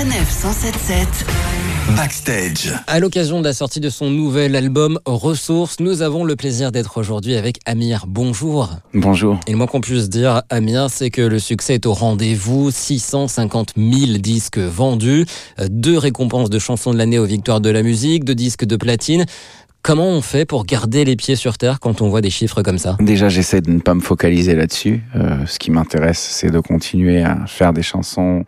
Sanef 177 Backstage. À l'occasion de la sortie de son nouvel album Ressources, nous avons le plaisir d'être aujourd'hui avec Amir. Bonjour. Bonjour. Et le moins qu'on puisse dire, Amir, c'est que le succès est au rendez-vous. 650 000 disques vendus, deux récompenses de chansons de l'année aux victoires de la musique, deux disques de platine. Comment on fait pour garder les pieds sur terre quand on voit des chiffres comme ça? Déjà, j'essaie de ne pas me focaliser là-dessus. Euh, ce qui m'intéresse, c'est de continuer à faire des chansons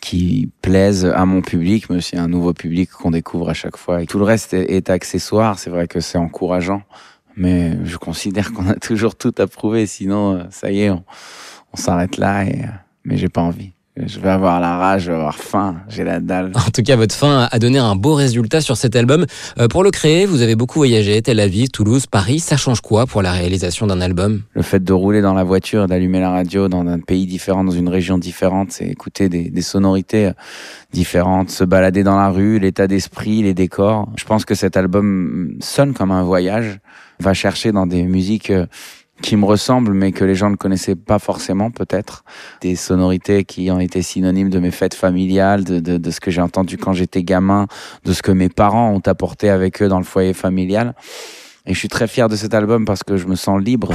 qui plaisent à mon public, mais à un nouveau public qu'on découvre à chaque fois. Et tout le reste est, est accessoire. C'est vrai que c'est encourageant, mais je considère qu'on a toujours tout à prouver. Sinon, euh, ça y est, on, on s'arrête là. Et, euh, mais j'ai pas envie. Je vais avoir la rage, je vais avoir faim, j'ai la dalle. En tout cas, votre fin a donné un beau résultat sur cet album. Euh, pour le créer, vous avez beaucoup voyagé, Tel Aviv, Toulouse, Paris. Ça change quoi pour la réalisation d'un album? Le fait de rouler dans la voiture, d'allumer la radio dans un pays différent, dans une région différente, c'est écouter des, des sonorités euh, différentes, se balader dans la rue, l'état d'esprit, les décors. Je pense que cet album sonne comme un voyage, va chercher dans des musiques euh, qui me ressemblent, mais que les gens ne connaissaient pas forcément, peut-être. Des sonorités qui ont été synonymes de mes fêtes familiales, de, de, de ce que j'ai entendu quand j'étais gamin, de ce que mes parents ont apporté avec eux dans le foyer familial. Et je suis très fier de cet album parce que je me sens libre.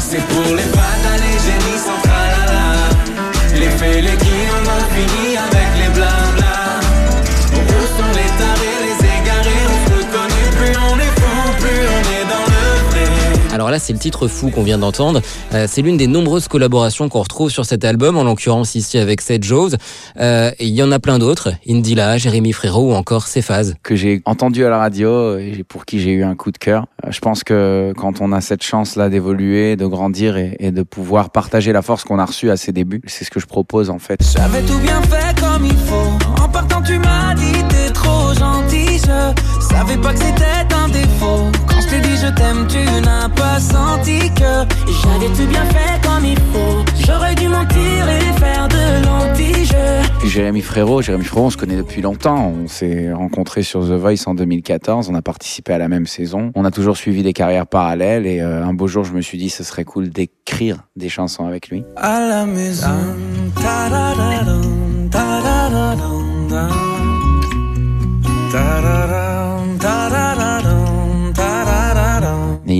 Alors là, c'est le titre fou qu'on vient d'entendre. Euh, c'est l'une des nombreuses collaborations qu'on retrouve sur cet album, en l'occurrence ici avec Seth Jones. Euh, et il y en a plein d'autres. Indila, Jérémy Frérot ou encore Cephase. que j'ai entendu à la radio et pour qui j'ai eu un coup de cœur. Euh, Je pense que quand on a cette chance-là d'évoluer, de grandir et, et de pouvoir partager la force qu'on a reçue à ses débuts, c'est ce que je propose en fait. J'avais tout bien fait comme il faut. En partant, tu m'as dit t'es trop gentil. Je savais pas que c'était un défaut. T'ai dit je t'aime, tu n'as pas senti que j'avais tout bien fait comme il faut. J'aurais dû mentir et faire de l'anti-jeu. Jérémy Frérot, Jérémy Frérot, on se connaît depuis longtemps. On s'est rencontrés sur The Voice en 2014. On a participé à la même saison. On a toujours suivi des carrières parallèles et euh, un beau jour, je me suis dit, ce serait cool d'écrire des chansons avec lui. À la maison.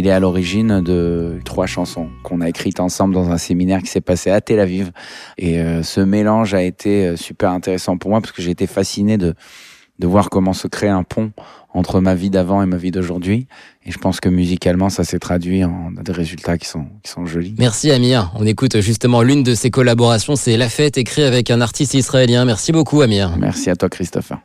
Il est à l'origine de trois chansons qu'on a écrites ensemble dans un séminaire qui s'est passé à Tel Aviv. Et euh, ce mélange a été euh, super intéressant pour moi parce que j'ai été fasciné de, de voir comment se crée un pont entre ma vie d'avant et ma vie d'aujourd'hui. Et je pense que musicalement, ça s'est traduit en des résultats qui sont, qui sont jolis. Merci Amir. On écoute justement l'une de ses collaborations, c'est La Fête, écrit avec un artiste israélien. Merci beaucoup Amir. Merci à toi, Christopher.